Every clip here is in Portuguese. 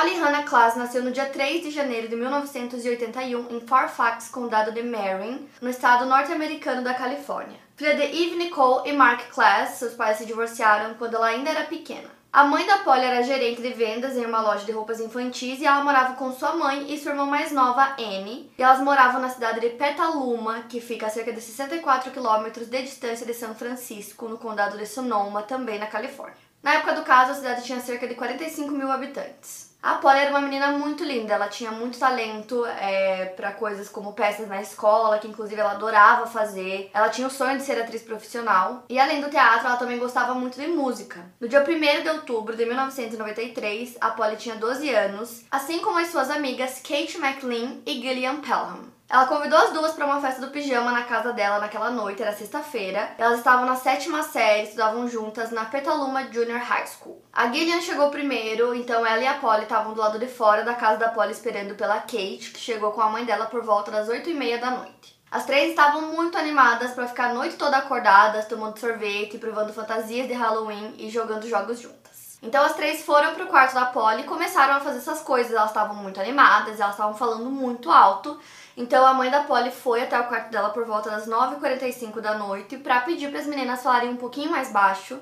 Polly Hannah Klaas nasceu no dia 3 de janeiro de 1981 em Fairfax, condado de Marin, no estado norte-americano da Califórnia. Filha de Eve Nicole e Mark Klaas, seus pais se divorciaram quando ela ainda era pequena. A mãe da Polly era gerente de vendas em uma loja de roupas infantis e ela morava com sua mãe e sua irmã mais nova, Annie. E elas moravam na cidade de Petaluma, que fica a cerca de 64 quilômetros de distância de São Francisco, no condado de Sonoma, também na Califórnia. Na época do caso, a cidade tinha cerca de 45 mil habitantes. A Polly era uma menina muito linda, ela tinha muito talento é, para coisas como peças na escola, que inclusive ela adorava fazer. Ela tinha o sonho de ser atriz profissional. E além do teatro, ela também gostava muito de música. No dia 1 de outubro de 1993, a Polly tinha 12 anos, assim como as suas amigas Kate McLean e Gillian Pelham. Ela convidou as duas para uma festa do pijama na casa dela naquela noite, era sexta-feira. Elas estavam na sétima série, estudavam juntas na Petaluma Junior High School. A Gillian chegou primeiro, então ela e a Polly estavam do lado de fora da casa da Polly esperando pela Kate, que chegou com a mãe dela por volta das oito e meia da noite. As três estavam muito animadas para ficar a noite toda acordadas, tomando sorvete, provando fantasias de Halloween e jogando jogos juntas. Então as três foram pro quarto da Polly e começaram a fazer essas coisas. Elas estavam muito animadas, elas estavam falando muito alto. Então a mãe da Polly foi até o quarto dela por volta das 9h45 da noite para pedir para as meninas falarem um pouquinho mais baixo,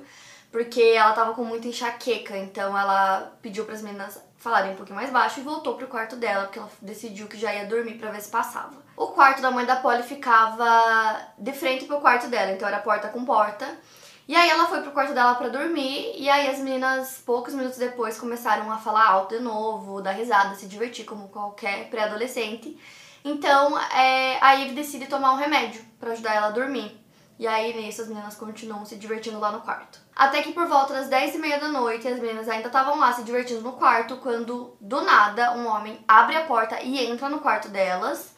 porque ela tava com muita enxaqueca, então ela pediu para as meninas falarem um pouquinho mais baixo e voltou pro quarto dela, porque ela decidiu que já ia dormir para ver se passava. O quarto da mãe da Polly ficava de frente pro quarto dela, então era porta com porta. E aí ela foi pro quarto dela para dormir, e aí as meninas, poucos minutos depois, começaram a falar alto de novo, dar risada, se divertir como qualquer pré-adolescente. Então, é, a Eve decide tomar um remédio para ajudar ela a dormir. E aí, nisso, as meninas continuam se divertindo lá no quarto. Até que por volta das 10 e meia da noite, as meninas ainda estavam lá se divertindo no quarto, quando, do nada, um homem abre a porta e entra no quarto delas.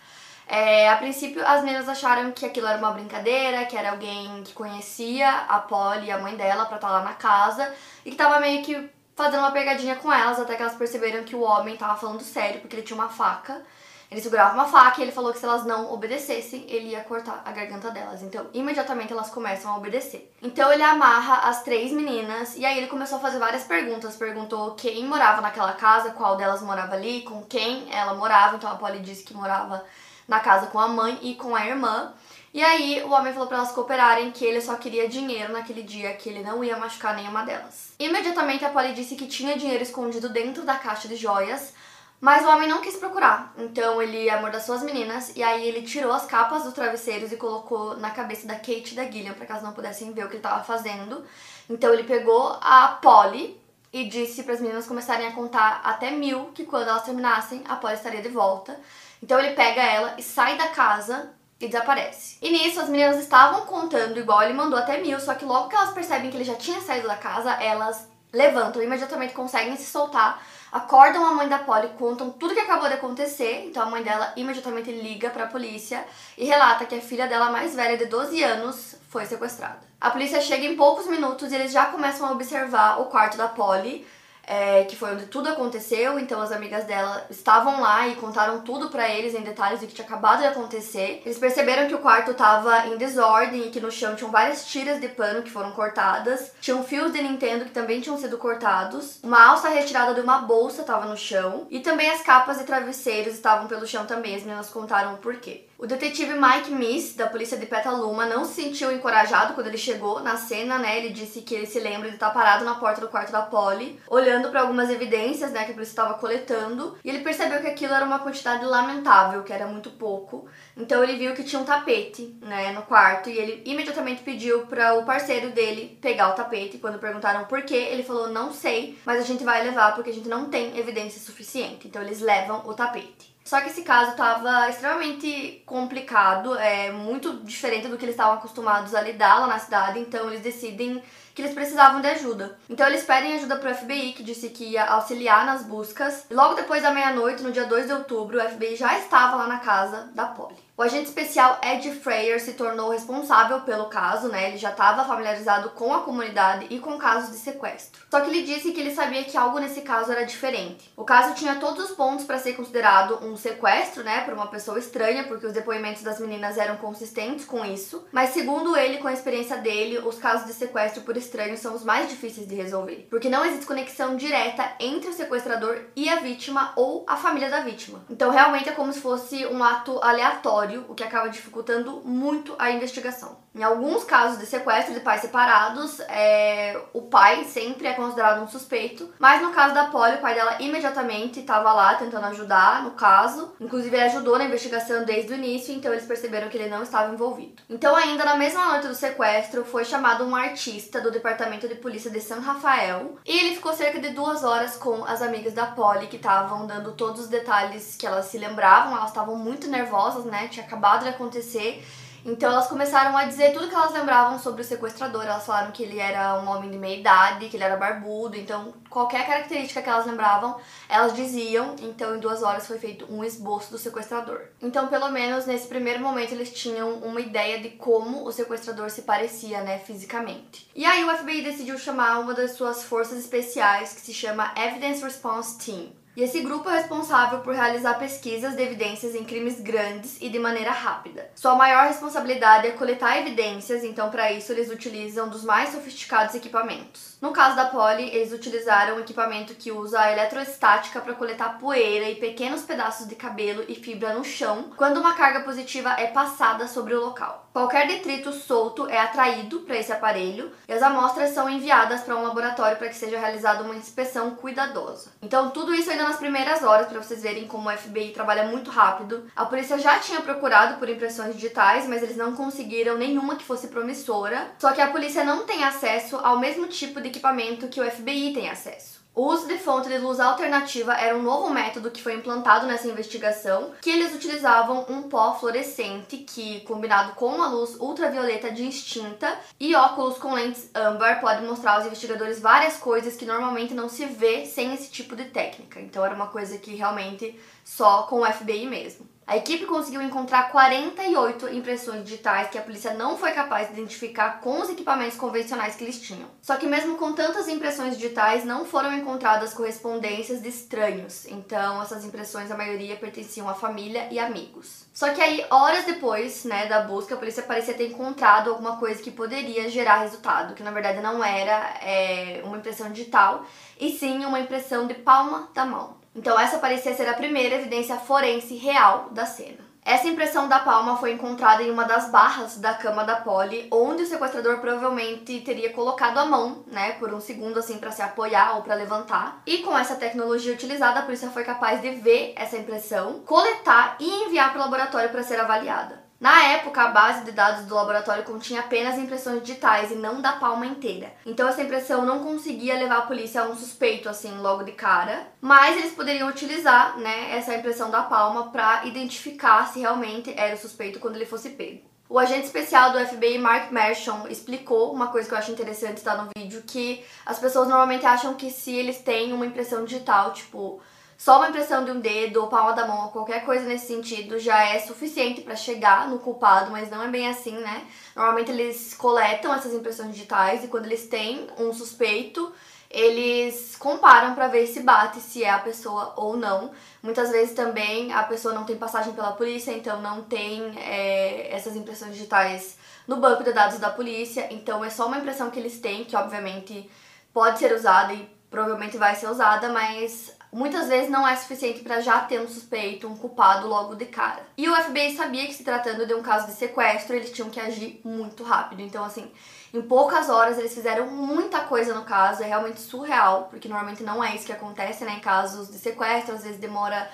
É, a princípio, as meninas acharam que aquilo era uma brincadeira, que era alguém que conhecia a Polly a mãe dela pra estar lá na casa, e que tava meio que fazendo uma pegadinha com elas, até que elas perceberam que o homem tava falando sério, porque ele tinha uma faca. Ele segurava uma faca e ele falou que se elas não obedecessem, ele ia cortar a garganta delas. Então, imediatamente elas começam a obedecer. Então, ele amarra as três meninas e aí ele começou a fazer várias perguntas. Perguntou quem morava naquela casa, qual delas morava ali, com quem ela morava. Então, a Polly disse que morava na casa com a mãe e com a irmã. E aí o homem falou para elas cooperarem que ele só queria dinheiro naquele dia, que ele não ia machucar nenhuma delas. Imediatamente a Polly disse que tinha dinheiro escondido dentro da caixa de joias, mas o homem não quis procurar, então ele amordaçou as meninas e aí ele tirou as capas dos travesseiros e colocou na cabeça da Kate e da Gillian para que elas não pudessem ver o que ele estava fazendo. Então ele pegou a Polly e disse para as meninas começarem a contar até mil, que quando elas terminassem, a Polly estaria de volta. Então ele pega ela e sai da casa e desaparece. E nisso as meninas estavam contando igual ele mandou até mil, só que logo que elas percebem que ele já tinha saído da casa, elas levantam, imediatamente conseguem se soltar acordam a mãe da Polly, contam tudo que acabou de acontecer. Então a mãe dela imediatamente liga para a polícia e relata que a filha dela mais velha, de 12 anos, foi sequestrada. A polícia chega em poucos minutos e eles já começam a observar o quarto da Polly é, que foi onde tudo aconteceu. Então as amigas dela estavam lá e contaram tudo para eles em detalhes do que tinha acabado de acontecer. Eles perceberam que o quarto tava em desordem e que no chão tinham várias tiras de pano que foram cortadas. Tinham fios de Nintendo que também tinham sido cortados. Uma alça retirada de uma bolsa estava no chão e também as capas e travesseiros estavam pelo chão também. As meninas contaram o porquê. O detetive Mike Miss, da polícia de Petaluma, não se sentiu encorajado quando ele chegou na cena, né? Ele disse que ele se lembra de estar parado na porta do quarto da Polly, olhando para algumas evidências, né, que a polícia estava coletando, e ele percebeu que aquilo era uma quantidade lamentável, que era muito pouco. Então ele viu que tinha um tapete, né, no quarto, e ele imediatamente pediu para o parceiro dele pegar o tapete. Quando perguntaram por quê, ele falou: "Não sei, mas a gente vai levar porque a gente não tem evidência suficiente". Então eles levam o tapete. Só que esse caso estava extremamente complicado, é muito diferente do que eles estavam acostumados a lidar lá na cidade, então eles decidem que eles precisavam de ajuda. Então eles pedem ajuda pro FBI, que disse que ia auxiliar nas buscas. Logo depois da meia-noite, no dia 2 de outubro, o FBI já estava lá na casa da Polly. O agente especial Ed Freyer se tornou responsável pelo caso, né? Ele já estava familiarizado com a comunidade e com casos de sequestro. Só que ele disse que ele sabia que algo nesse caso era diferente. O caso tinha todos os pontos para ser considerado um sequestro, né, por uma pessoa estranha, porque os depoimentos das meninas eram consistentes com isso. Mas segundo ele, com a experiência dele, os casos de sequestro por estranho são os mais difíceis de resolver, porque não existe conexão direta entre o sequestrador e a vítima ou a família da vítima. Então realmente é como se fosse um ato aleatório o que acaba dificultando muito a investigação. Em alguns casos de sequestro de pais separados, é, o pai sempre é considerado um suspeito, mas no caso da Polly, o pai dela imediatamente estava lá tentando ajudar no caso. Inclusive, ele ajudou na investigação desde o início, então eles perceberam que ele não estava envolvido. Então, ainda na mesma noite do sequestro, foi chamado um artista do departamento de polícia de San Rafael e ele ficou cerca de duas horas com as amigas da Polly que estavam dando todos os detalhes que elas se lembravam. Elas estavam muito nervosas, né? Tinha acabado de acontecer então elas começaram a dizer tudo que elas lembravam sobre o sequestrador. Elas falaram que ele era um homem de meia idade, que ele era barbudo. Então, qualquer característica que elas lembravam, elas diziam. Então, em duas horas foi feito um esboço do sequestrador. Então, pelo menos nesse primeiro momento, eles tinham uma ideia de como o sequestrador se parecia, né, fisicamente. E aí o FBI decidiu chamar uma das suas forças especiais, que se chama Evidence Response Team. E esse grupo é responsável por realizar pesquisas de evidências em crimes grandes e de maneira rápida. Sua maior responsabilidade é coletar evidências, então para isso eles utilizam dos mais sofisticados equipamentos. No caso da Polly, eles utilizaram um equipamento que usa a eletroestática para coletar poeira e pequenos pedaços de cabelo e fibra no chão quando uma carga positiva é passada sobre o local. Qualquer detrito solto é atraído para esse aparelho e as amostras são enviadas para um laboratório para que seja realizada uma inspeção cuidadosa. Então, tudo isso ainda nas primeiras horas, para vocês verem como o FBI trabalha muito rápido. A polícia já tinha procurado por impressões digitais, mas eles não conseguiram nenhuma que fosse promissora. Só que a polícia não tem acesso ao mesmo tipo de equipamento que o FBI tem acesso. O uso de fonte de luz alternativa era um novo método que foi implantado nessa investigação, que eles utilizavam um pó fluorescente que, combinado com uma luz ultravioleta distinta e óculos com lentes âmbar, pode mostrar aos investigadores várias coisas que normalmente não se vê sem esse tipo de técnica. Então era uma coisa que realmente só com o FBI mesmo. A equipe conseguiu encontrar 48 impressões digitais que a polícia não foi capaz de identificar com os equipamentos convencionais que eles tinham. Só que mesmo com tantas impressões digitais, não foram encontradas correspondências de estranhos. Então, essas impressões, a maioria pertenciam à família e amigos. Só que aí, horas depois, né, da busca, a polícia parecia ter encontrado alguma coisa que poderia gerar resultado, que na verdade não era é, uma impressão digital, e sim uma impressão de palma da mão. Então essa parecia ser a primeira evidência forense real da cena. Essa impressão da palma foi encontrada em uma das barras da cama da Polly, onde o sequestrador provavelmente teria colocado a mão, né, por um segundo assim para se apoiar ou para levantar. E com essa tecnologia utilizada, a polícia foi capaz de ver essa impressão, coletar e enviar para o laboratório para ser avaliada. Na época, a base de dados do laboratório continha apenas impressões digitais e não da palma inteira. Então essa impressão não conseguia levar a polícia a um suspeito assim logo de cara, mas eles poderiam utilizar, né, essa impressão da palma para identificar se realmente era o suspeito quando ele fosse pego. O agente especial do FBI, Mark Mershon, explicou uma coisa que eu acho interessante estar no vídeo, que as pessoas normalmente acham que se eles têm uma impressão digital, tipo só uma impressão de um dedo ou palma da mão ou qualquer coisa nesse sentido já é suficiente para chegar no culpado, mas não é bem assim, né? Normalmente eles coletam essas impressões digitais e quando eles têm um suspeito, eles comparam para ver se bate se é a pessoa ou não. Muitas vezes também a pessoa não tem passagem pela polícia, então não tem é, essas impressões digitais no banco de dados da polícia, então é só uma impressão que eles têm, que obviamente pode ser usada e provavelmente vai ser usada, mas muitas vezes não é suficiente para já ter um suspeito, um culpado logo de cara. E o FBI sabia que se tratando de um caso de sequestro, eles tinham que agir muito rápido. Então, assim, em poucas horas eles fizeram muita coisa no caso, é realmente surreal, porque normalmente não é isso que acontece, né, em casos de sequestro, às vezes demora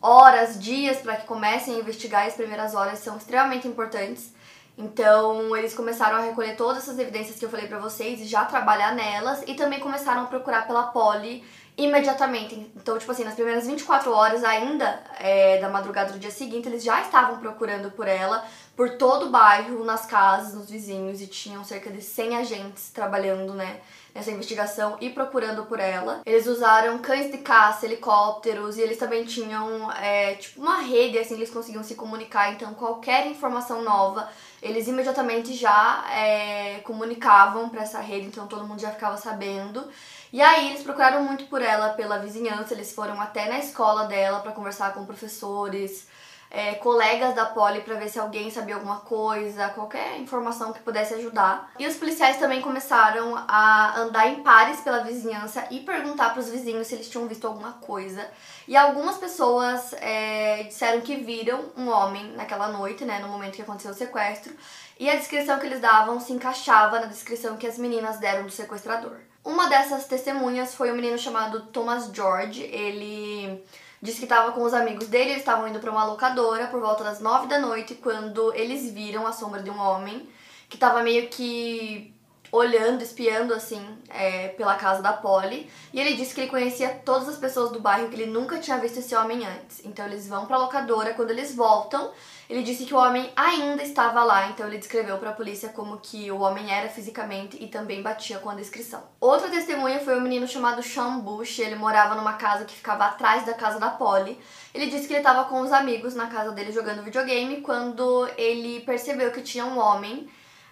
horas, dias para que comecem a investigar e as primeiras horas são extremamente importantes. Então, eles começaram a recolher todas essas evidências que eu falei para vocês e já trabalhar nelas e também começaram a procurar pela Polly imediatamente. Então, tipo assim, nas primeiras 24 horas ainda é, da madrugada do dia seguinte, eles já estavam procurando por ela por todo o bairro, nas casas, nos vizinhos, e tinham cerca de 100 agentes trabalhando, né, nessa investigação e procurando por ela. Eles usaram cães de caça, helicópteros, e eles também tinham, é, tipo, uma rede, assim, eles conseguiam se comunicar, então qualquer informação nova, eles imediatamente já é, comunicavam para essa rede, então todo mundo já ficava sabendo. E aí eles procuraram muito por ela pela vizinhança, eles foram até na escola dela para conversar com professores, é, colegas da Polly para ver se alguém sabia alguma coisa, qualquer informação que pudesse ajudar. E os policiais também começaram a andar em pares pela vizinhança e perguntar para os vizinhos se eles tinham visto alguma coisa. E algumas pessoas é, disseram que viram um homem naquela noite, né, no momento que aconteceu o sequestro. E a descrição que eles davam se encaixava na descrição que as meninas deram do sequestrador. Uma dessas testemunhas foi um menino chamado Thomas George. Ele disse que estava com os amigos dele, eles estavam indo para uma locadora por volta das nove da noite, quando eles viram a sombra de um homem que estava meio que olhando, espiando assim é, pela casa da Polly. E ele disse que ele conhecia todas as pessoas do bairro, que ele nunca tinha visto esse homem antes. Então eles vão para a locadora, quando eles voltam, ele disse que o homem ainda estava lá, então ele descreveu para a polícia como que o homem era fisicamente e também batia com a descrição. Outra testemunha foi um menino chamado Sean Bush, ele morava numa casa que ficava atrás da casa da Polly. Ele disse que ele estava com os amigos na casa dele jogando videogame quando ele percebeu que tinha um homem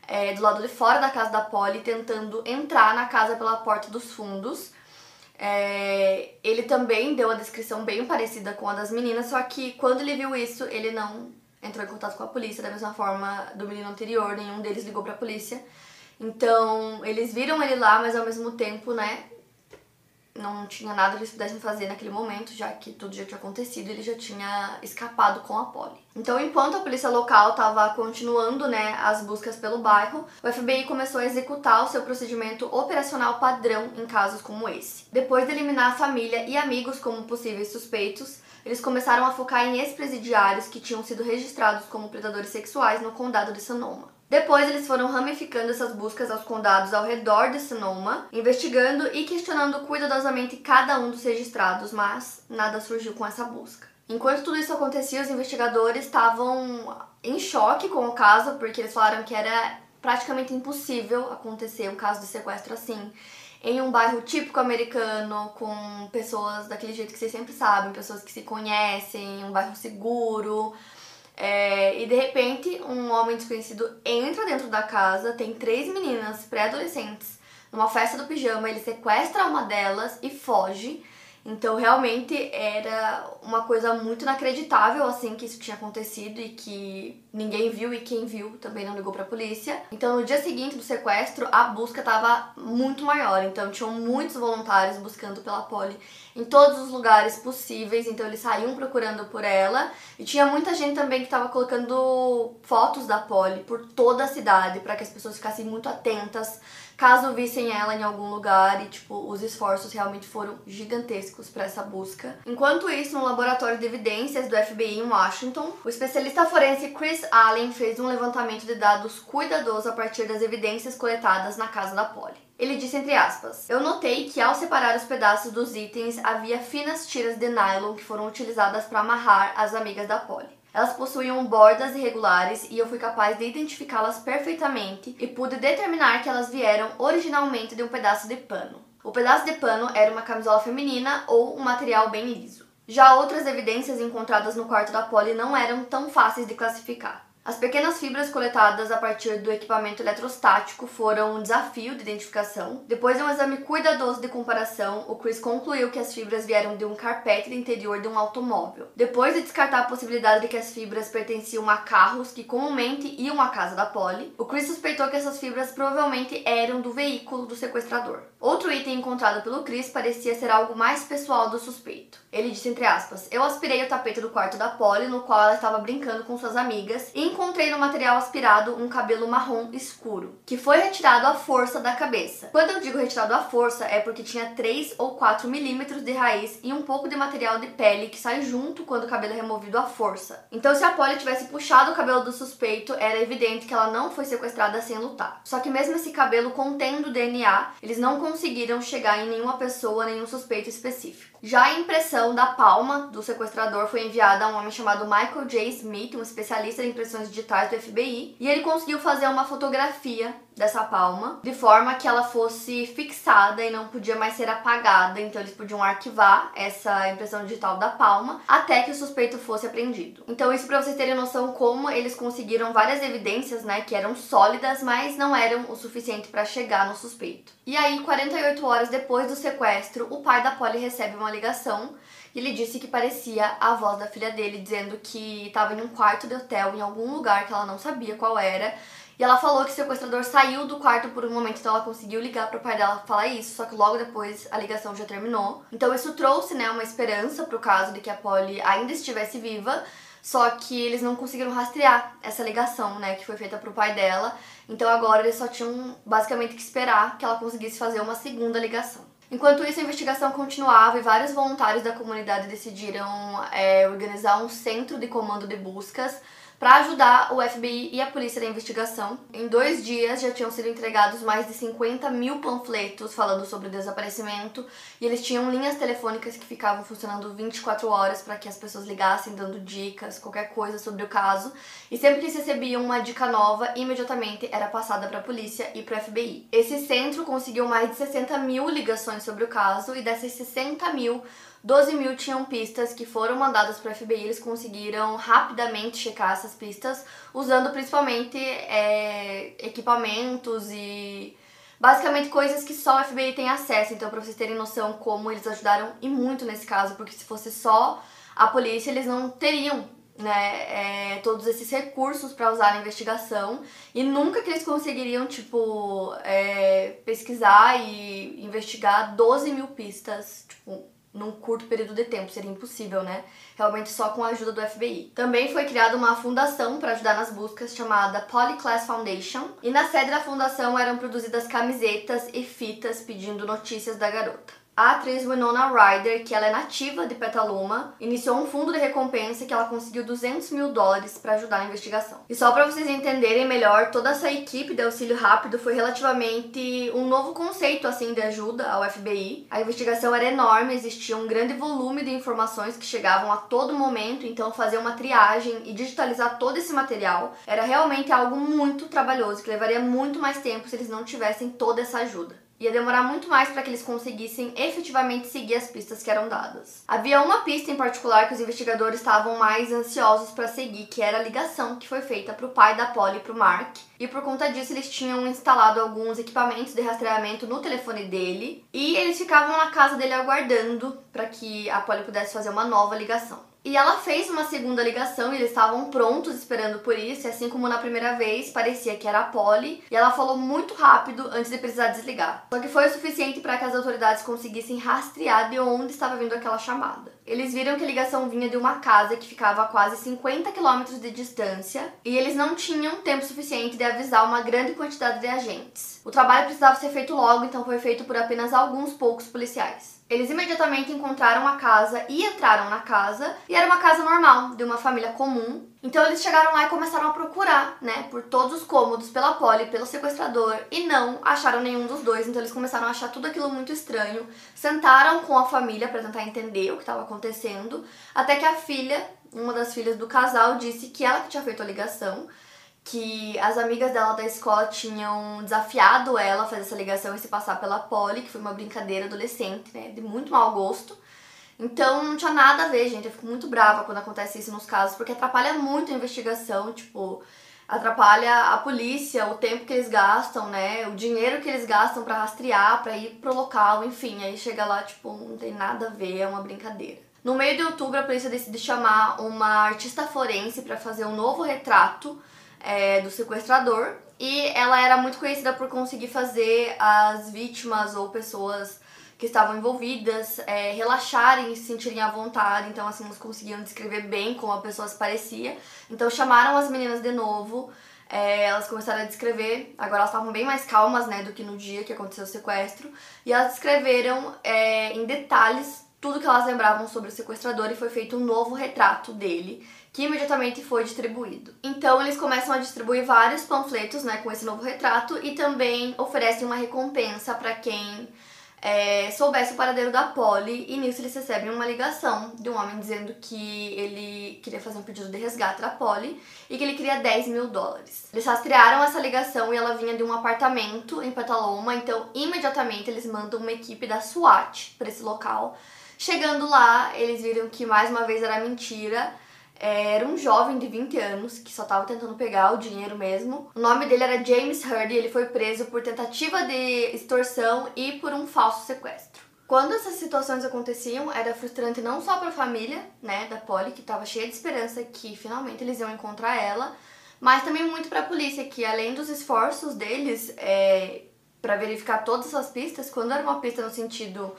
é, do lado de fora da casa da Polly tentando entrar na casa pela porta dos fundos. É, ele também deu a descrição bem parecida com a das meninas, só que quando ele viu isso, ele não entrou em contato com a polícia, da mesma forma do menino anterior, nenhum deles ligou pra polícia. Então, eles viram ele lá, mas ao mesmo tempo, né, não tinha nada que eles pudessem fazer naquele momento, já que tudo já tinha acontecido, ele já tinha escapado com a Polly. Então, enquanto a polícia local estava continuando, né, as buscas pelo bairro, o FBI começou a executar o seu procedimento operacional padrão em casos como esse. Depois de eliminar a família e amigos como possíveis suspeitos, eles começaram a focar em ex-presidiários que tinham sido registrados como predadores sexuais no condado de Sonoma. Depois, eles foram ramificando essas buscas aos condados ao redor de Sonoma, investigando e questionando cuidadosamente cada um dos registrados, mas nada surgiu com essa busca. Enquanto tudo isso acontecia, os investigadores estavam em choque com o caso, porque eles falaram que era praticamente impossível acontecer um caso de sequestro assim em um bairro típico americano, com pessoas daquele jeito que vocês sempre sabem, pessoas que se conhecem, um bairro seguro. É, e de repente, um homem desconhecido entra dentro da casa, tem três meninas pré-adolescentes numa festa do pijama, ele sequestra uma delas e foge. Então, realmente era uma coisa muito inacreditável, assim, que isso tinha acontecido e que ninguém viu e quem viu também não ligou pra polícia. Então, no dia seguinte do sequestro, a busca tava muito maior. Então, tinham muitos voluntários buscando pela Polly em todos os lugares possíveis. Então, eles saíam procurando por ela. E tinha muita gente também que tava colocando fotos da Polly por toda a cidade para que as pessoas ficassem muito atentas caso vissem ela em algum lugar e tipo os esforços realmente foram gigantescos para essa busca. Enquanto isso, no laboratório de evidências do FBI em Washington, o especialista forense Chris Allen fez um levantamento de dados cuidadoso a partir das evidências coletadas na casa da Polly. Ele disse entre aspas: Eu notei que ao separar os pedaços dos itens havia finas tiras de nylon que foram utilizadas para amarrar as amigas da Polly. Elas possuíam bordas irregulares e eu fui capaz de identificá-las perfeitamente e pude determinar que elas vieram originalmente de um pedaço de pano. O pedaço de pano era uma camisola feminina ou um material bem liso. Já outras evidências encontradas no quarto da Polly não eram tão fáceis de classificar. As pequenas fibras coletadas a partir do equipamento eletrostático foram um desafio de identificação. Depois de um exame cuidadoso de comparação, o Chris concluiu que as fibras vieram de um carpete de interior de um automóvel. Depois de descartar a possibilidade de que as fibras pertenciam a carros que comumente iam à casa da Polly, o Chris suspeitou que essas fibras provavelmente eram do veículo do sequestrador. Outro item encontrado pelo Chris parecia ser algo mais pessoal do suspeito. Ele disse entre aspas: "Eu aspirei o tapete do quarto da Polly, no qual ela estava brincando com suas amigas, e encontrei no material aspirado um cabelo marrom escuro, que foi retirado à força da cabeça. Quando eu digo retirado à força, é porque tinha 3 ou 4 milímetros de raiz e um pouco de material de pele que sai junto quando o cabelo é removido à força. Então, se a Polly tivesse puxado o cabelo do suspeito, era evidente que ela não foi sequestrada sem lutar. Só que mesmo esse cabelo contendo DNA, eles não conseguiram chegar em nenhuma pessoa, nenhum suspeito específico. Já a impressão da palma do sequestrador foi enviada a um homem chamado Michael J. Smith, um especialista em impressões digitais do FBI, e ele conseguiu fazer uma fotografia dessa palma, de forma que ela fosse fixada e não podia mais ser apagada, então eles podiam arquivar essa impressão digital da palma até que o suspeito fosse apreendido. Então isso para vocês terem noção como eles conseguiram várias evidências, né, que eram sólidas, mas não eram o suficiente para chegar no suspeito. E aí, 48 horas depois do sequestro, o pai da Polly recebe uma ligação e ele disse que parecia a voz da filha dele dizendo que estava em um quarto de hotel em algum lugar que ela não sabia qual era e ela falou que o sequestrador saiu do quarto por um momento, então ela conseguiu ligar pro pai dela falar isso, só que logo depois a ligação já terminou. Então isso trouxe, né, uma esperança pro caso de que a Polly ainda estivesse viva, só que eles não conseguiram rastrear essa ligação, né, que foi feita pro pai dela. Então agora eles só tinham basicamente que esperar que ela conseguisse fazer uma segunda ligação. Enquanto isso, a investigação continuava e vários voluntários da comunidade decidiram é, organizar um centro de comando de buscas para ajudar o FBI e a polícia na investigação. Em dois dias já tinham sido entregados mais de 50 mil panfletos falando sobre o desaparecimento e eles tinham linhas telefônicas que ficavam funcionando 24 horas para que as pessoas ligassem dando dicas, qualquer coisa sobre o caso. E sempre que eles recebiam uma dica nova, imediatamente era passada para a polícia e para o FBI. Esse centro conseguiu mais de 60 mil ligações sobre o caso e dessas 60 mil 12 mil tinham pistas que foram mandadas para o FBI, eles conseguiram rapidamente checar essas pistas, usando principalmente é, equipamentos e basicamente coisas que só o FBI tem acesso. Então, para vocês terem noção como eles ajudaram e muito nesse caso, porque se fosse só a polícia, eles não teriam né, é, todos esses recursos para usar na investigação e nunca que eles conseguiriam, tipo, é, pesquisar e investigar 12 mil pistas, tipo, num curto período de tempo, seria impossível, né? Realmente só com a ajuda do FBI. Também foi criada uma fundação para ajudar nas buscas chamada Polyclass Foundation, e na sede da fundação eram produzidas camisetas e fitas pedindo notícias da garota. A atriz Winona Ryder, que ela é nativa de Petaluma, iniciou um fundo de recompensa que ela conseguiu 200 mil dólares para ajudar na investigação. E só para vocês entenderem melhor, toda essa equipe de auxílio rápido foi relativamente um novo conceito assim de ajuda ao FBI. A investigação era enorme, existia um grande volume de informações que chegavam a todo momento, então fazer uma triagem e digitalizar todo esse material era realmente algo muito trabalhoso, que levaria muito mais tempo se eles não tivessem toda essa ajuda. Ia demorar muito mais para que eles conseguissem efetivamente seguir as pistas que eram dadas. Havia uma pista em particular que os investigadores estavam mais ansiosos para seguir, que era a ligação que foi feita para o pai da Polly e para o Mark. E por conta disso, eles tinham instalado alguns equipamentos de rastreamento no telefone dele e eles ficavam na casa dele aguardando para que a Polly pudesse fazer uma nova ligação. E ela fez uma segunda ligação e eles estavam prontos esperando por isso, e assim como na primeira vez, parecia que era a Polly, e ela falou muito rápido antes de precisar desligar. Só que foi o suficiente para que as autoridades conseguissem rastrear de onde estava vindo aquela chamada. Eles viram que a ligação vinha de uma casa que ficava a quase 50 quilômetros de distância, e eles não tinham tempo suficiente de avisar uma grande quantidade de agentes. O trabalho precisava ser feito logo, então foi feito por apenas alguns poucos policiais. Eles imediatamente encontraram a casa e entraram na casa, e era uma casa normal, de uma família comum. Então eles chegaram lá e começaram a procurar, né, por todos os cômodos, pela Polly, pelo sequestrador, e não acharam nenhum dos dois. Então eles começaram a achar tudo aquilo muito estranho. Sentaram com a família para tentar entender o que estava acontecendo, até que a filha, uma das filhas do casal, disse que ela que tinha feito a ligação que as amigas dela da escola tinham desafiado ela a fazer essa ligação e se passar pela Polly, que foi uma brincadeira adolescente, né, de muito mau gosto. Então não tinha nada a ver, gente. Eu fico muito brava quando acontece isso nos casos, porque atrapalha muito a investigação, tipo, atrapalha a polícia, o tempo que eles gastam, né, o dinheiro que eles gastam para rastrear, para ir pro local, enfim, aí chega lá, tipo, não tem nada a ver, é uma brincadeira. No meio de outubro, a polícia decide chamar uma artista forense para fazer um novo retrato é, do sequestrador. E ela era muito conhecida por conseguir fazer as vítimas ou pessoas que estavam envolvidas é, relaxarem e se sentirem à vontade. Então, assim, elas conseguiam descrever bem como a pessoa se parecia. Então, chamaram as meninas de novo. É, elas começaram a descrever, agora elas estavam bem mais calmas, né, do que no dia que aconteceu o sequestro. E elas descreveram é, em detalhes tudo que elas lembravam sobre o sequestrador e foi feito um novo retrato dele, que imediatamente foi distribuído. Então eles começam a distribuir vários panfletos, né, com esse novo retrato e também oferecem uma recompensa para quem é, soubesse o paradeiro da Polly e nisso eles recebem uma ligação de um homem dizendo que ele queria fazer um pedido de resgate da Polly e que ele queria 10 mil dólares. Eles rastrearam essa ligação e ela vinha de um apartamento em Petaloma, então imediatamente eles mandam uma equipe da SWAT para esse local. Chegando lá, eles viram que mais uma vez era mentira era um jovem de 20 anos que só estava tentando pegar o dinheiro mesmo. O nome dele era James Hurd e ele foi preso por tentativa de extorsão e por um falso sequestro. Quando essas situações aconteciam, era frustrante não só para a família, né, da Polly, que estava cheia de esperança que finalmente eles iam encontrar ela, mas também muito para a polícia, que além dos esforços deles é, para verificar todas as pistas, quando era uma pista no sentido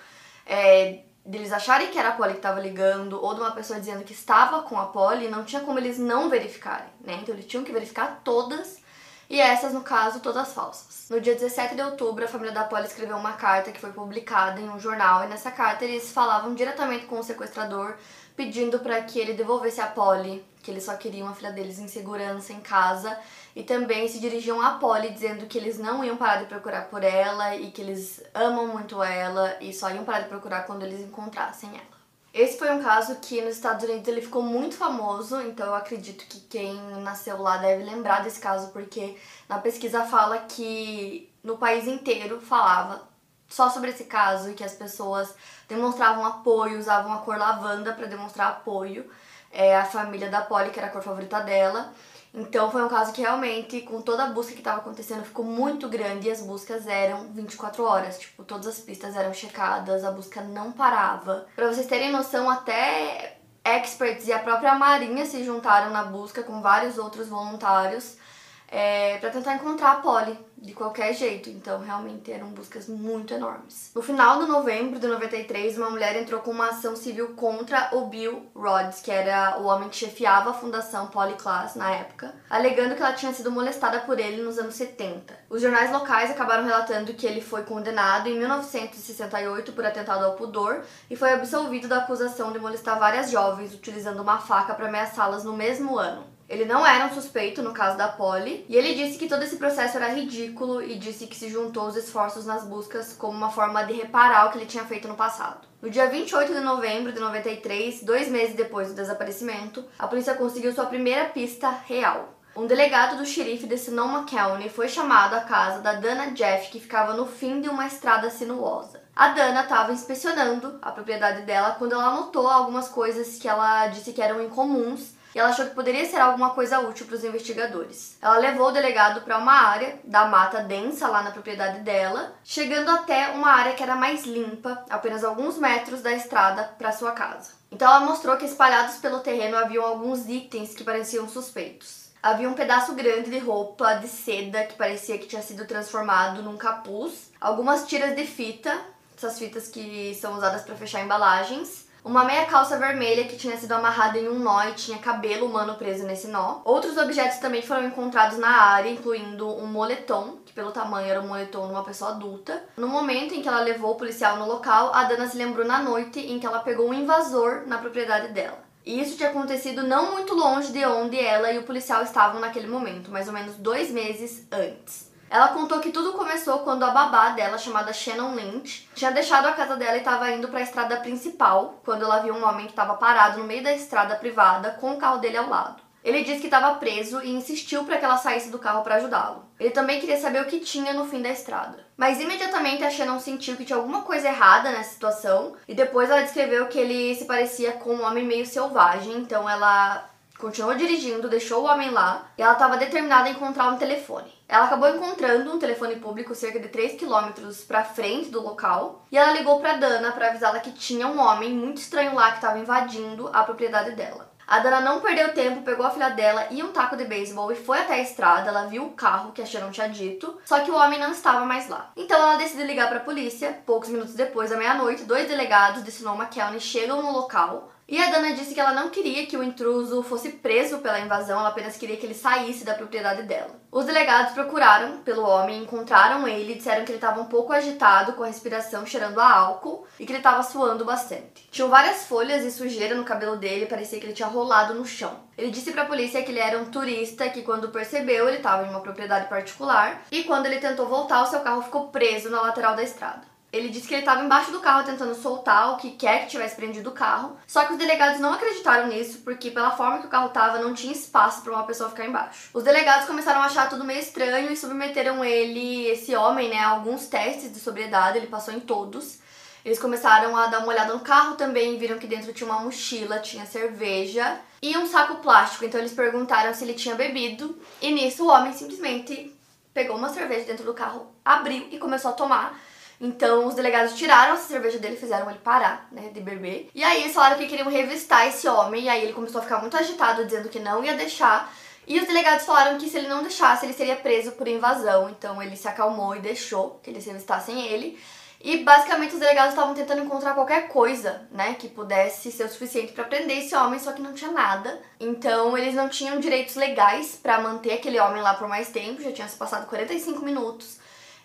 é, deles acharem que era a Polly que estava ligando ou de uma pessoa dizendo que estava com a Polly, não tinha como eles não verificarem, né? Então eles tinham que verificar todas e essas, no caso, todas falsas. No dia 17 de outubro, a família da Polly escreveu uma carta que foi publicada em um jornal e nessa carta eles falavam diretamente com o sequestrador pedindo para que ele devolvesse a Polly, que eles só queriam a filha deles em segurança em casa e também se dirigiam a Polly dizendo que eles não iam parar de procurar por ela e que eles amam muito ela e só iam parar de procurar quando eles encontrassem ela. Esse foi um caso que nos Estados Unidos ele ficou muito famoso, então eu acredito que quem nasceu lá deve lembrar desse caso porque na pesquisa fala que no país inteiro falava só sobre esse caso e que as pessoas demonstravam apoio, usavam a cor lavanda para demonstrar apoio. É, a família da Polly, que era a cor favorita dela. Então foi um caso que realmente, com toda a busca que estava acontecendo, ficou muito grande e as buscas eram 24 horas. Tipo, todas as pistas eram checadas, a busca não parava. Para vocês terem noção, até experts e a própria Marinha se juntaram na busca com vários outros voluntários é, para tentar encontrar a Polly de qualquer jeito. Então, realmente eram buscas muito enormes. No final de novembro de 93, uma mulher entrou com uma ação civil contra o Bill Rhodes, que era o homem que chefiava a fundação Polyclass na época, alegando que ela tinha sido molestada por ele nos anos 70. Os jornais locais acabaram relatando que ele foi condenado em 1968 por atentado ao pudor e foi absolvido da acusação de molestar várias jovens utilizando uma faca para ameaçá-las no mesmo ano. Ele não era um suspeito no caso da Polly, e ele disse que todo esse processo era ridículo e disse que se juntou aos esforços nas buscas como uma forma de reparar o que ele tinha feito no passado. No dia 28 de novembro de 93, dois meses depois do desaparecimento, a polícia conseguiu sua primeira pista real. Um delegado do xerife de Sonoma County foi chamado à casa da Dana Jeff, que ficava no fim de uma estrada sinuosa. A Dana estava inspecionando a propriedade dela quando ela notou algumas coisas que ela disse que eram incomuns e ela achou que poderia ser alguma coisa útil para os investigadores. Ela levou o delegado para uma área da mata densa lá na propriedade dela, chegando até uma área que era mais limpa, apenas alguns metros da estrada para sua casa. Então ela mostrou que espalhados pelo terreno haviam alguns itens que pareciam suspeitos. Havia um pedaço grande de roupa de seda que parecia que tinha sido transformado num capuz, algumas tiras de fita, essas fitas que são usadas para fechar embalagens, uma meia calça vermelha que tinha sido amarrada em um nó e tinha cabelo humano preso nesse nó. Outros objetos também foram encontrados na área, incluindo um moletom, que pelo tamanho era um moletom de uma pessoa adulta. No momento em que ela levou o policial no local, a Dana se lembrou na noite em que ela pegou um invasor na propriedade dela. E isso tinha acontecido não muito longe de onde ela e o policial estavam naquele momento, mais ou menos dois meses antes. Ela contou que tudo começou quando a babá dela, chamada Shannon Lynch, tinha deixado a casa dela e estava indo para a estrada principal, quando ela viu um homem que estava parado no meio da estrada privada com o carro dele ao lado. Ele disse que estava preso e insistiu para que ela saísse do carro para ajudá-lo. Ele também queria saber o que tinha no fim da estrada. Mas imediatamente a Shannon sentiu que tinha alguma coisa errada nessa situação e depois ela descreveu que ele se parecia com um homem meio selvagem, então ela continuou dirigindo, deixou o homem lá e ela estava determinada a encontrar um telefone. Ela acabou encontrando um telefone público cerca de 3 quilômetros para frente do local e ela ligou para Dana para avisá-la que tinha um homem muito estranho lá que estava invadindo a propriedade dela. A Dana não perdeu tempo, pegou a filha dela e um taco de beisebol e foi até a estrada. Ela viu o carro que a Sharon tinha dito, só que o homem não estava mais lá. Então ela decidiu ligar para a polícia. Poucos minutos depois da meia-noite, dois delegados de Sonoma County chegam no local. E a Dana disse que ela não queria que o intruso fosse preso pela invasão, ela apenas queria que ele saísse da propriedade dela. Os delegados procuraram pelo homem, encontraram ele disseram que ele estava um pouco agitado, com a respiração cheirando a álcool e que ele estava suando bastante. Tinham várias folhas e sujeira no cabelo dele, parecia que ele tinha rolado no chão. Ele disse para a polícia que ele era um turista que, quando percebeu, ele estava em uma propriedade particular e quando ele tentou voltar, o seu carro ficou preso na lateral da estrada. Ele disse que ele estava embaixo do carro tentando soltar o que quer que tivesse prendido o carro. Só que os delegados não acreditaram nisso, porque pela forma que o carro estava, não tinha espaço para uma pessoa ficar embaixo. Os delegados começaram a achar tudo meio estranho e submeteram ele, esse homem, né, a alguns testes de sobriedade. Ele passou em todos. Eles começaram a dar uma olhada no carro também, viram que dentro tinha uma mochila, tinha cerveja e um saco plástico. Então eles perguntaram se ele tinha bebido. E nisso o homem simplesmente pegou uma cerveja dentro do carro, abriu e começou a tomar. Então os delegados tiraram a cerveja dele, fizeram ele parar, né, de beber. E aí eles falaram que queriam revistar esse homem, e aí ele começou a ficar muito agitado, dizendo que não ia deixar. E os delegados falaram que se ele não deixasse, ele seria preso por invasão. Então ele se acalmou e deixou que eles revistassem ele. E basicamente os delegados estavam tentando encontrar qualquer coisa, né, que pudesse ser o suficiente para prender esse homem, só que não tinha nada. Então eles não tinham direitos legais para manter aquele homem lá por mais tempo, já tinha se passado 45 minutos.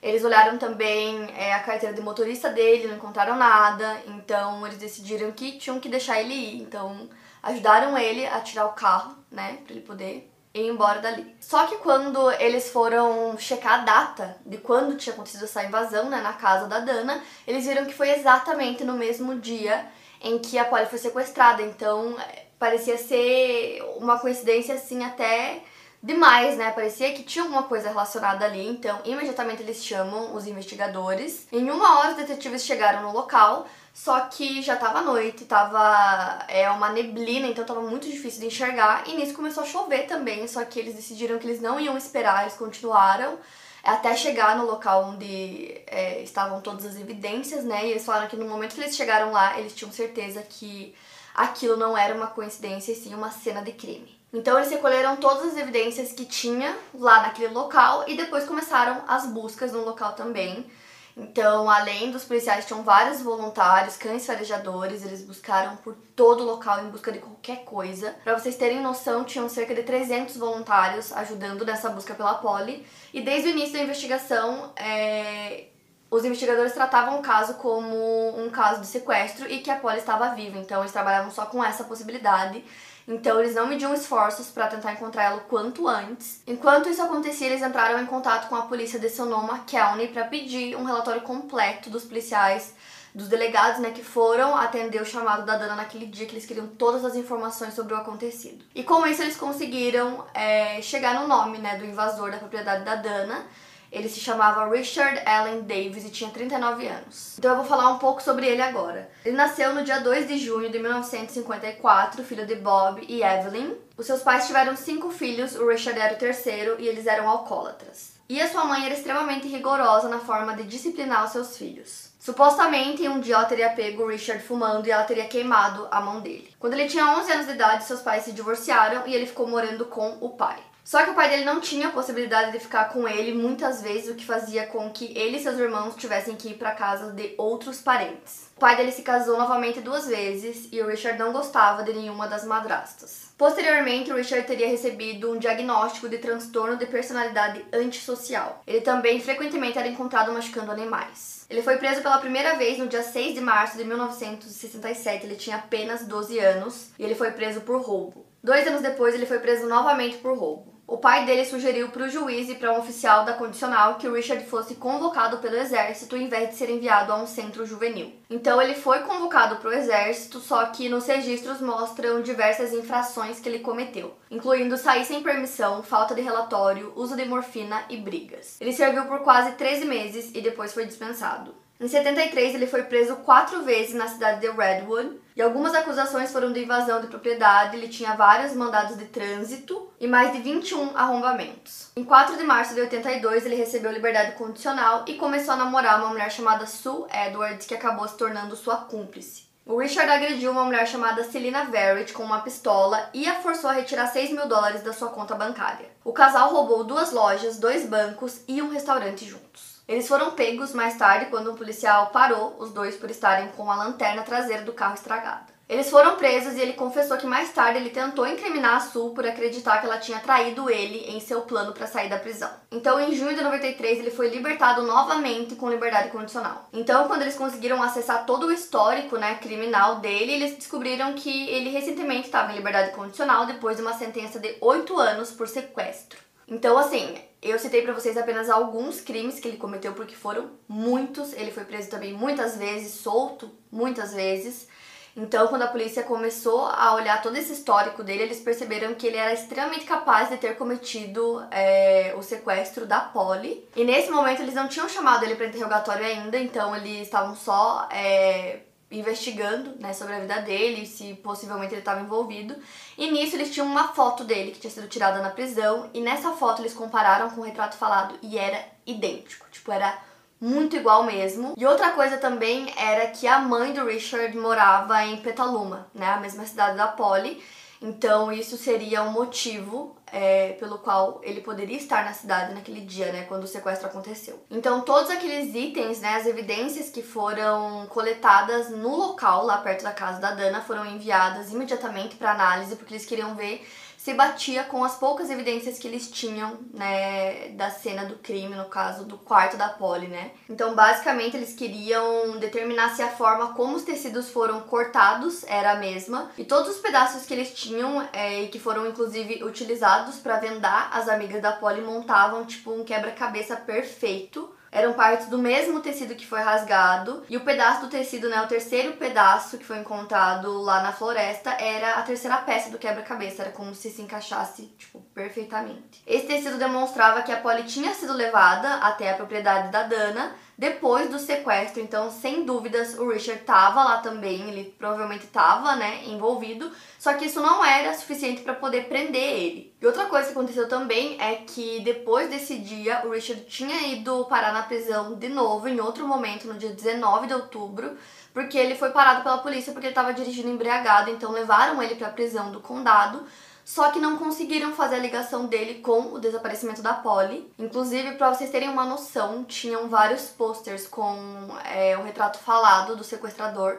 Eles olharam também é, a carteira de motorista dele, não encontraram nada, então eles decidiram que tinham que deixar ele ir. Então ajudaram ele a tirar o carro, né, para ele poder ir embora dali. Só que quando eles foram checar a data de quando tinha acontecido essa invasão, né, na casa da Dana, eles viram que foi exatamente no mesmo dia em que a Polly foi sequestrada. Então parecia ser uma coincidência assim até demais, né? Parecia que tinha alguma coisa relacionada ali, então imediatamente eles chamam os investigadores. Em uma hora os detetives chegaram no local, só que já tava noite, tava é, uma neblina, então tava muito difícil de enxergar. E nisso começou a chover também, só que eles decidiram que eles não iam esperar, eles continuaram até chegar no local onde é, estavam todas as evidências, né? E eles falaram que no momento que eles chegaram lá, eles tinham certeza que aquilo não era uma coincidência, e sim uma cena de crime. Então eles recolheram todas as evidências que tinha lá naquele local e depois começaram as buscas no local também. Então, além dos policiais, tinham vários voluntários, cães farejadores, eles buscaram por todo o local em busca de qualquer coisa. Para vocês terem noção, tinham cerca de 300 voluntários ajudando nessa busca pela Polly. E desde o início da investigação, é... os investigadores tratavam o caso como um caso de sequestro e que a Polly estava viva. Então, eles trabalhavam só com essa possibilidade. Então eles não mediam esforços para tentar encontrar ela o quanto antes. Enquanto isso acontecia, eles entraram em contato com a polícia de Sonoma County para pedir um relatório completo dos policiais, dos delegados, né, que foram atender o chamado da Dana naquele dia, que eles queriam todas as informações sobre o acontecido. E com isso eles conseguiram é, chegar no nome, né, do invasor da propriedade da Dana ele se chamava Richard Allen Davis e tinha 39 anos. Então eu vou falar um pouco sobre ele agora. Ele nasceu no dia 2 de junho de 1954, filho de Bob e Evelyn. Os seus pais tiveram cinco filhos, o Richard era o terceiro e eles eram alcoólatras. E a sua mãe era extremamente rigorosa na forma de disciplinar os seus filhos. Supostamente, um dia ela teria pego o Richard fumando e ela teria queimado a mão dele. Quando ele tinha 11 anos de idade, seus pais se divorciaram e ele ficou morando com o pai. Só que o pai dele não tinha a possibilidade de ficar com ele muitas vezes, o que fazia com que ele e seus irmãos tivessem que ir para casa de outros parentes. O pai dele se casou novamente duas vezes e o Richard não gostava de nenhuma das madrastas. Posteriormente, o Richard teria recebido um diagnóstico de transtorno de personalidade antissocial. Ele também frequentemente era encontrado machucando animais. Ele foi preso pela primeira vez no dia 6 de março de 1967. Ele tinha apenas 12 anos e ele foi preso por roubo. Dois anos depois, ele foi preso novamente por roubo. O pai dele sugeriu para o juiz e para um oficial da condicional que o Richard fosse convocado pelo exército em vez de ser enviado a um centro juvenil. Então ele foi convocado para o exército, só que nos registros mostram diversas infrações que ele cometeu, incluindo sair sem permissão, falta de relatório, uso de morfina e brigas. Ele serviu por quase 13 meses e depois foi dispensado. Em 73, ele foi preso quatro vezes na cidade de Redwood e algumas acusações foram de invasão de propriedade. Ele tinha vários mandados de trânsito e mais de 21 arrombamentos. Em 4 de março de 82, ele recebeu liberdade condicional e começou a namorar uma mulher chamada Sue Edwards, que acabou se tornando sua cúmplice. O Richard agrediu uma mulher chamada Selina Verrett com uma pistola e a forçou a retirar 6 mil dólares da sua conta bancária. O casal roubou duas lojas, dois bancos e um restaurante juntos. Eles foram pegos mais tarde quando um policial parou os dois por estarem com a lanterna traseira do carro estragada. Eles foram presos e ele confessou que mais tarde ele tentou incriminar a Sul por acreditar que ela tinha traído ele em seu plano para sair da prisão. Então, em junho de 93, ele foi libertado novamente com liberdade condicional. Então, quando eles conseguiram acessar todo o histórico, né, criminal dele, eles descobriram que ele recentemente estava em liberdade condicional depois de uma sentença de 8 anos por sequestro. Então, assim, eu citei para vocês apenas alguns crimes que ele cometeu porque foram muitos. Ele foi preso também muitas vezes, solto muitas vezes. Então, quando a polícia começou a olhar todo esse histórico dele, eles perceberam que ele era extremamente capaz de ter cometido é, o sequestro da Polly. E nesse momento eles não tinham chamado ele para interrogatório ainda, então eles estavam só é, investigando né, sobre a vida dele, se possivelmente ele estava envolvido. E nisso eles tinham uma foto dele que tinha sido tirada na prisão, e nessa foto eles compararam com o retrato falado e era idêntico. Tipo, era muito igual mesmo. E outra coisa também era que a mãe do Richard morava em Petaluma, né, a mesma cidade da Polly. Então isso seria um motivo é, pelo qual ele poderia estar na cidade naquele dia, né, quando o sequestro aconteceu. Então todos aqueles itens, né, as evidências que foram coletadas no local lá perto da casa da Dana foram enviadas imediatamente para análise porque eles queriam ver se batia com as poucas evidências que eles tinham, né, da cena do crime, no caso do quarto da Polly, né? Então, basicamente, eles queriam determinar se a forma como os tecidos foram cortados era a mesma e todos os pedaços que eles tinham é, e que foram inclusive utilizados para vendar, as amigas da Polly montavam tipo um quebra-cabeça perfeito eram partes do mesmo tecido que foi rasgado e o pedaço do tecido, né, o terceiro pedaço que foi encontrado lá na floresta era a terceira peça do quebra-cabeça, era como se se encaixasse, tipo, perfeitamente. Esse tecido demonstrava que a Polly tinha sido levada até a propriedade da Dana depois do sequestro, então, sem dúvidas, o Richard tava lá também, ele provavelmente tava, né, envolvido, só que isso não era suficiente para poder prender ele. E outra coisa que aconteceu também é que depois desse dia, o Richard tinha ido parar na prisão de novo, em outro momento, no dia 19 de outubro, porque ele foi parado pela polícia porque ele estava dirigindo embriagado, então levaram ele para a prisão do condado só que não conseguiram fazer a ligação dele com o desaparecimento da Polly. Inclusive, para vocês terem uma noção, tinham vários posters com é, o retrato falado do sequestrador.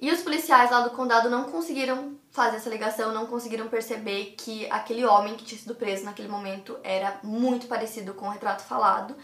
E os policiais lá do condado não conseguiram fazer essa ligação, não conseguiram perceber que aquele homem que tinha sido preso naquele momento era muito parecido com o retrato falado.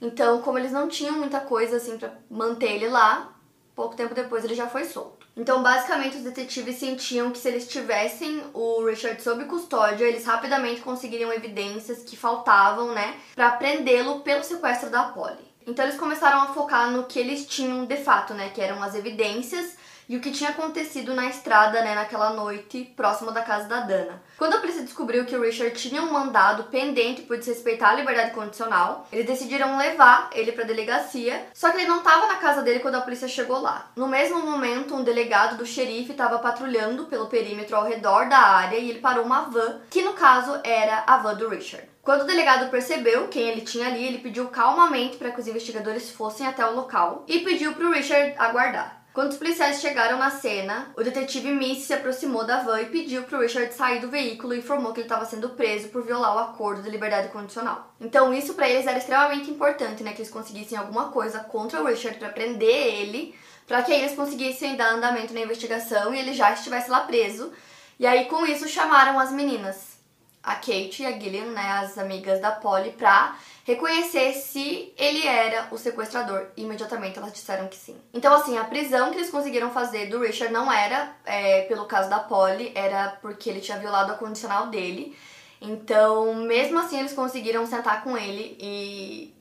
Então, como eles não tinham muita coisa assim para manter ele lá, pouco tempo depois ele já foi solto. Então, basicamente, os detetives sentiam que se eles tivessem o Richard sob custódia, eles rapidamente conseguiriam evidências que faltavam, né, para prendê-lo pelo sequestro da Polly. Então, eles começaram a focar no que eles tinham de fato, né, que eram as evidências e o que tinha acontecido na estrada, né, naquela noite próxima da casa da Dana. Quando a polícia descobriu que o Richard tinha um mandado pendente por desrespeitar a liberdade condicional, eles decidiram levar ele para delegacia, só que ele não estava na casa dele quando a polícia chegou lá. No mesmo momento, um delegado do xerife estava patrulhando pelo perímetro ao redor da área e ele parou uma van, que no caso era a van do Richard. Quando o delegado percebeu quem ele tinha ali, ele pediu calmamente para que os investigadores fossem até o local e pediu para o Richard aguardar. Quando os policiais chegaram na cena, o detetive Miss se aproximou da van e pediu para Richard sair do veículo e informou que ele estava sendo preso por violar o acordo de liberdade condicional. Então isso para eles era extremamente importante, né, que eles conseguissem alguma coisa contra o Richard para prender ele, para que eles conseguissem dar andamento na investigação e ele já estivesse lá preso. E aí com isso chamaram as meninas, a Kate e a Gillian, né, as amigas da Polly, para reconhecer se ele era o sequestrador. E imediatamente elas disseram que sim. Então, assim, a prisão que eles conseguiram fazer do Richard não era é, pelo caso da Polly, era porque ele tinha violado a condicional dele. Então, mesmo assim, eles conseguiram sentar com ele e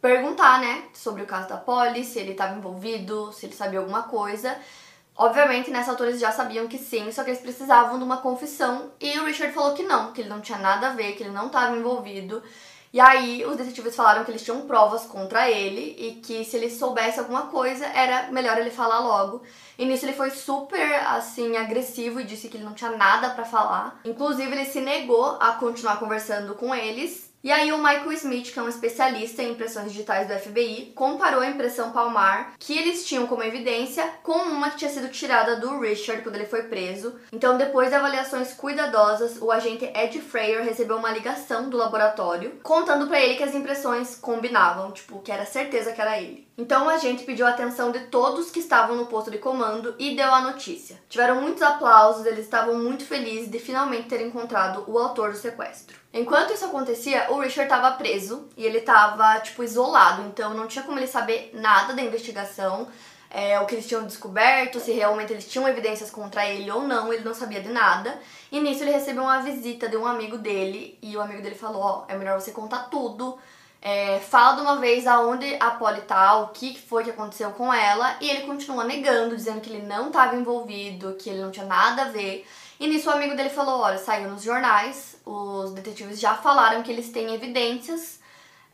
perguntar, né, sobre o caso da Polly, se ele estava envolvido, se ele sabia alguma coisa. Obviamente, nessa altura eles já sabiam que sim, só que eles precisavam de uma confissão e o Richard falou que não, que ele não tinha nada a ver, que ele não estava envolvido. E aí os detetives falaram que eles tinham provas contra ele e que se ele soubesse alguma coisa era melhor ele falar logo. E nisso ele foi super assim agressivo e disse que ele não tinha nada para falar. Inclusive ele se negou a continuar conversando com eles E aí o Michael Smith, que é um especialista em impressões digitais do FBI, comparou a impressão palmar que eles tinham como evidência com uma que tinha sido tirada do Richard quando ele foi preso. Então, depois de avaliações cuidadosas, o agente Ed Freyer recebeu uma ligação do laboratório contando para ele que as impressões combinavam, tipo, que era certeza que era ele. Então o agente pediu a atenção de todos que estavam no posto de comando e deu a notícia. Tiveram muitos aplausos, eles estavam muito felizes de finalmente ter encontrado o autor do sequestro. Enquanto isso acontecia, o Richard estava preso e ele estava, tipo, isolado, então não tinha como ele saber nada da investigação, é, o que eles tinham descoberto, se realmente eles tinham evidências contra ele ou não, ele não sabia de nada. E nisso ele recebeu uma visita de um amigo dele e o amigo dele falou: Ó, oh, é melhor você contar tudo. É, fala de uma vez aonde a Polly tá, o que foi que aconteceu com ela, e ele continua negando, dizendo que ele não estava envolvido, que ele não tinha nada a ver. E nisso o amigo dele falou: olha, saiu nos jornais, os detetives já falaram que eles têm evidências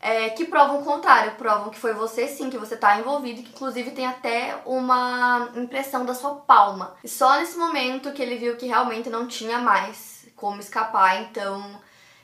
é, que provam o contrário, provam que foi você sim, que você tá envolvido, que inclusive tem até uma impressão da sua palma. E só nesse momento que ele viu que realmente não tinha mais como escapar, então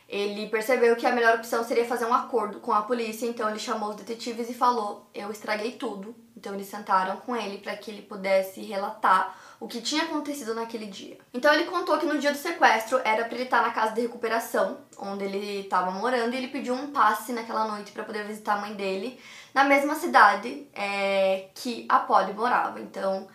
ele percebeu que a melhor opção seria fazer um acordo com a polícia, então ele chamou os detetives e falou: Eu estraguei tudo. Então eles sentaram com ele para que ele pudesse relatar o que tinha acontecido naquele dia. Então ele contou que no dia do sequestro era para ele estar na casa de recuperação, onde ele estava morando, e ele pediu um passe naquela noite para poder visitar a mãe dele na mesma cidade é, que a Polly morava. Então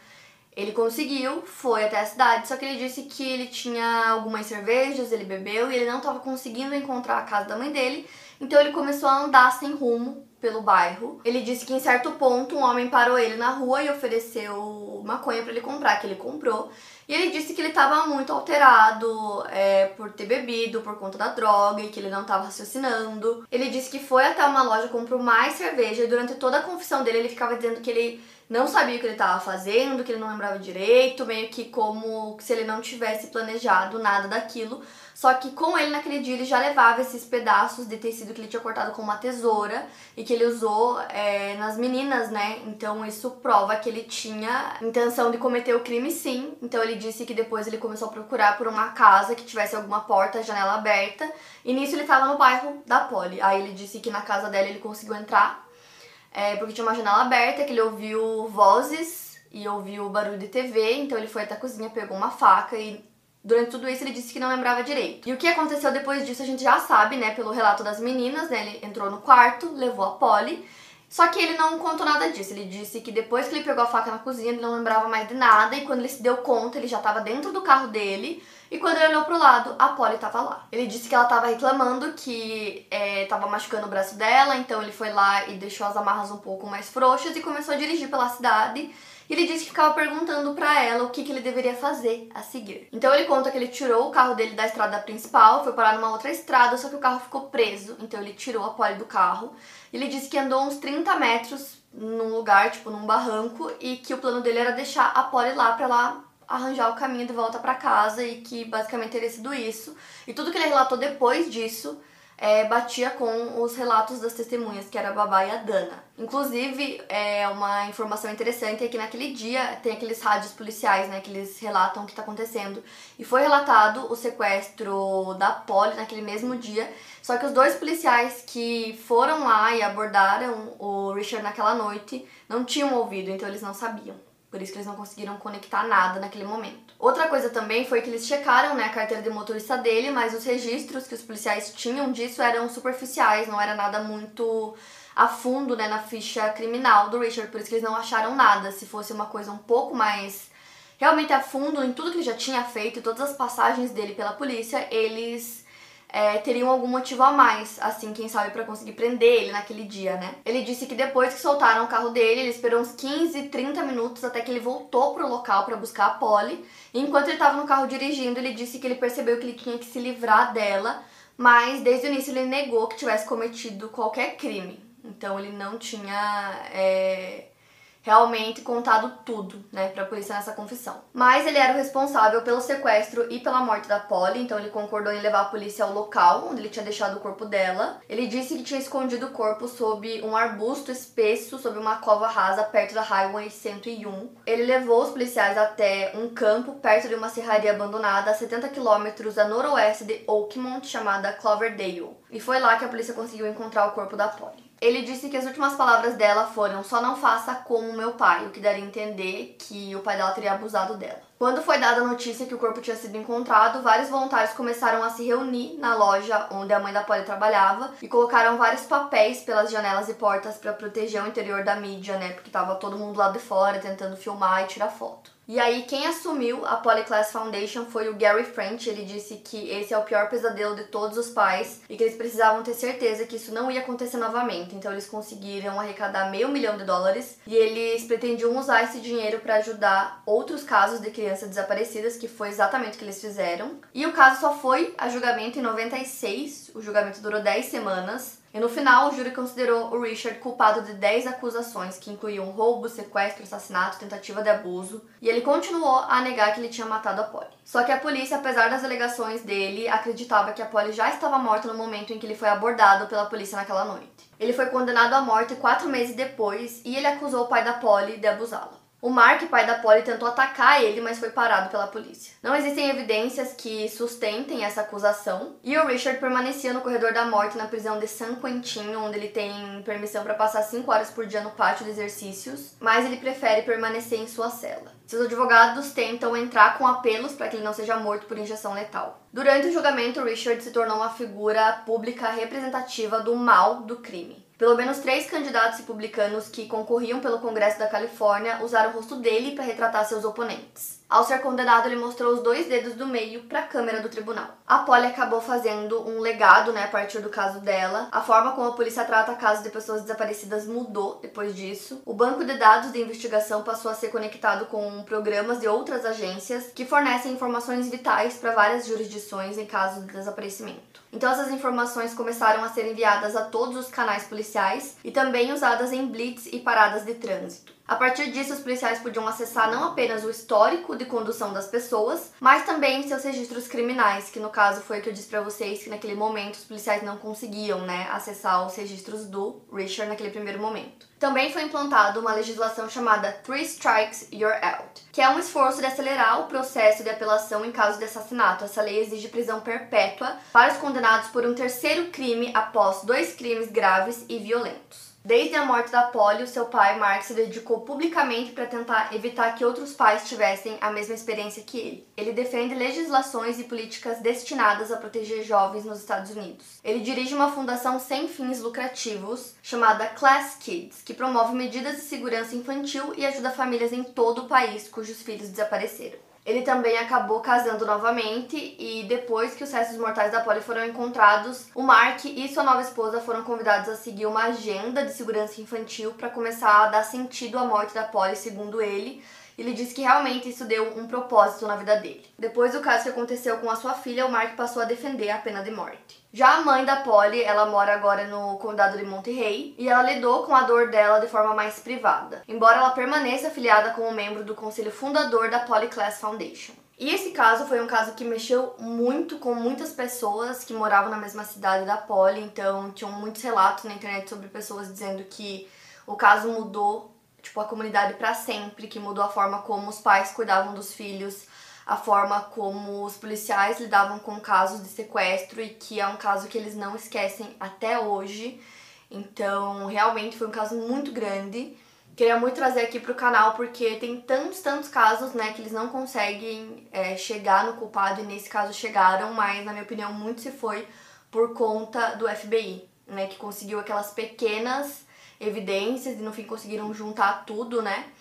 ele conseguiu, foi até a cidade, só que ele disse que ele tinha algumas cervejas, ele bebeu e ele não estava conseguindo encontrar a casa da mãe dele, então ele começou a andar sem rumo pelo bairro. Ele disse que em certo ponto um homem parou ele na rua e ofereceu maconha para ele comprar, que ele comprou. E ele disse que ele estava muito alterado é, por ter bebido, por conta da droga e que ele não estava raciocinando. Ele disse que foi até uma loja, comprou mais cerveja e durante toda a confissão dele ele ficava dizendo que ele não sabia o que ele estava fazendo, que ele não lembrava direito, meio que como se ele não tivesse planejado nada daquilo. Só que com ele naquele dia ele já levava esses pedaços de tecido que ele tinha cortado com uma tesoura e que ele usou é, nas meninas, né? Então isso prova que ele tinha intenção de cometer o crime sim. Então ele disse que depois ele começou a procurar por uma casa que tivesse alguma porta, janela aberta. E nisso ele estava no bairro da Polly. Aí ele disse que na casa dela ele conseguiu entrar é, porque tinha uma janela aberta, que ele ouviu vozes e ouviu barulho de TV, então ele foi até a cozinha, pegou uma faca e durante tudo isso ele disse que não lembrava direito. E o que aconteceu depois disso a gente já sabe, né, pelo relato das meninas, né, ele entrou no quarto, levou a Polly, só que ele não contou nada disso. Ele disse que depois que ele pegou a faca na cozinha, ele não lembrava mais de nada. E quando ele se deu conta, ele já estava dentro do carro dele. E quando ele olhou pro lado, a Polly tava lá. Ele disse que ela tava reclamando que é, tava machucando o braço dela, então ele foi lá e deixou as amarras um pouco mais frouxas e começou a dirigir pela cidade. E ele disse que ficava perguntando para ela o que, que ele deveria fazer a seguir. Então ele conta que ele tirou o carro dele da estrada principal, foi parar numa outra estrada, só que o carro ficou preso. Então ele tirou a Polly do carro. Ele disse que andou uns 30 metros num lugar, tipo num barranco, e que o plano dele era deixar a Polly lá pra ela arranjar o caminho de volta para casa e que basicamente teria sido isso. E tudo que ele relatou depois disso é, batia com os relatos das testemunhas, que era a Babá e a Dana. Inclusive, é uma informação interessante é que naquele dia tem aqueles rádios policiais, né, que eles relatam o que está acontecendo. E foi relatado o sequestro da Polly naquele mesmo dia, só que os dois policiais que foram lá e abordaram o Richard naquela noite não tinham ouvido, então eles não sabiam. Por isso que eles não conseguiram conectar nada naquele momento. Outra coisa também foi que eles checaram né, a carteira de motorista dele, mas os registros que os policiais tinham disso eram superficiais, não era nada muito a fundo né, na ficha criminal do Richard, por isso que eles não acharam nada. Se fosse uma coisa um pouco mais realmente a fundo em tudo que ele já tinha feito todas as passagens dele pela polícia, eles é, teriam algum motivo a mais, assim, quem sabe, para conseguir prender ele naquele dia, né? Ele disse que depois que soltaram o carro dele, ele esperou uns 15, 30 minutos até que ele voltou pro local para buscar a Polly. Enquanto ele estava no carro dirigindo, ele disse que ele percebeu que ele tinha que se livrar dela, mas desde o início ele negou que tivesse cometido qualquer crime. Então ele não tinha. É realmente contado tudo, né, pra polícia nessa confissão. Mas ele era o responsável pelo sequestro e pela morte da Polly, então ele concordou em levar a polícia ao local onde ele tinha deixado o corpo dela. Ele disse que tinha escondido o corpo sob um arbusto espesso, sob uma cova rasa perto da Highway 101. Ele levou os policiais até um campo perto de uma serraria abandonada a 70 quilômetros a noroeste de Oakmont, chamada Cloverdale. E foi lá que a polícia conseguiu encontrar o corpo da Polly. Ele disse que as últimas palavras dela foram: só não faça como meu pai, o que daria a entender que o pai dela teria abusado dela. Quando foi dada a notícia que o corpo tinha sido encontrado, vários voluntários começaram a se reunir na loja onde a mãe da Polly trabalhava e colocaram vários papéis pelas janelas e portas para proteger o interior da mídia, né? Porque tava todo mundo lá de fora tentando filmar e tirar foto. E aí, quem assumiu a Polyclass Foundation foi o Gary French. Ele disse que esse é o pior pesadelo de todos os pais e que eles precisavam ter certeza que isso não ia acontecer novamente. Então, eles conseguiram arrecadar meio milhão de dólares e eles pretendiam usar esse dinheiro para ajudar outros casos de crianças desaparecidas, que foi exatamente o que eles fizeram. E o caso só foi a julgamento em 96. O julgamento durou 10 semanas. E no final, o júri considerou o Richard culpado de 10 acusações, que incluíam roubo, sequestro, assassinato, tentativa de abuso, e ele continuou a negar que ele tinha matado a Polly. Só que a polícia, apesar das alegações dele, acreditava que a Polly já estava morta no momento em que ele foi abordado pela polícia naquela noite. Ele foi condenado à morte quatro meses depois e ele acusou o pai da Polly de abusá-la. O Mark, pai da Polly, tentou atacar ele, mas foi parado pela polícia. Não existem evidências que sustentem essa acusação. E o Richard permanecia no corredor da morte na prisão de San Quentin, onde ele tem permissão para passar 5 horas por dia no pátio de exercícios, mas ele prefere permanecer em sua cela. Seus advogados tentam entrar com apelos para que ele não seja morto por injeção letal. Durante o julgamento, Richard se tornou uma figura pública representativa do mal do crime. Pelo menos três candidatos republicanos que concorriam pelo Congresso da Califórnia usaram o rosto dele para retratar seus oponentes. Ao ser condenado, ele mostrou os dois dedos do meio para a câmera do tribunal. A Polly acabou fazendo um legado, né, a partir do caso dela. A forma como a polícia trata casos de pessoas desaparecidas mudou depois disso. O banco de dados de investigação passou a ser conectado com programas de outras agências que fornecem informações vitais para várias jurisdições em caso de desaparecimento. Então essas informações começaram a ser enviadas a todos os canais policiais e também usadas em blitz e paradas de trânsito. A partir disso, os policiais podiam acessar não apenas o histórico de condução das pessoas, mas também seus registros criminais, que no caso foi o que eu disse para vocês que naquele momento os policiais não conseguiam, né, acessar os registros do Richard naquele primeiro momento. Também foi implantada uma legislação chamada Three Strikes You're Out, que é um esforço de acelerar o processo de apelação em caso de assassinato. Essa lei exige prisão perpétua para os condenados por um terceiro crime após dois crimes graves e violentos. Desde a morte da Polly, seu pai, Mark, se dedicou publicamente para tentar evitar que outros pais tivessem a mesma experiência que ele. Ele defende legislações e políticas destinadas a proteger jovens nos Estados Unidos. Ele dirige uma fundação sem fins lucrativos chamada Class Kids, que promove medidas de segurança infantil e ajuda famílias em todo o país cujos filhos desapareceram. Ele também acabou casando novamente e depois que os restos mortais da Polly foram encontrados, o Mark e sua nova esposa foram convidados a seguir uma agenda de segurança infantil para começar a dar sentido à morte da Polly, segundo ele, ele disse que realmente isso deu um propósito na vida dele. Depois do caso que aconteceu com a sua filha, o Mark passou a defender a pena de morte. Já a mãe da Polly, ela mora agora no condado de Monterey e ela lidou com a dor dela de forma mais privada, embora ela permaneça afiliada como membro do conselho fundador da Polly Class Foundation. E esse caso foi um caso que mexeu muito com muitas pessoas que moravam na mesma cidade da Polly, então tinham muitos relatos na internet sobre pessoas dizendo que o caso mudou tipo, a comunidade para sempre, que mudou a forma como os pais cuidavam dos filhos, a forma como os policiais lidavam com casos de sequestro e que é um caso que eles não esquecem até hoje. Então, realmente foi um caso muito grande. Queria muito trazer aqui pro canal porque tem tantos, tantos casos, né, que eles não conseguem é, chegar no culpado e nesse caso chegaram, mas na minha opinião muito se foi por conta do FBI, né, que conseguiu aquelas pequenas evidências e no fim conseguiram juntar tudo, né?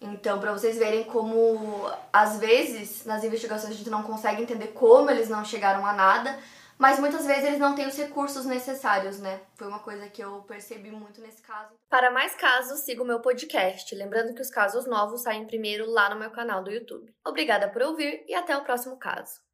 Então, para vocês verem como às vezes nas investigações a gente não consegue entender como eles não chegaram a nada, mas muitas vezes eles não têm os recursos necessários, né? Foi uma coisa que eu percebi muito nesse caso. Para mais casos, siga o meu podcast. Lembrando que os casos novos saem primeiro lá no meu canal do YouTube. Obrigada por ouvir e até o próximo caso.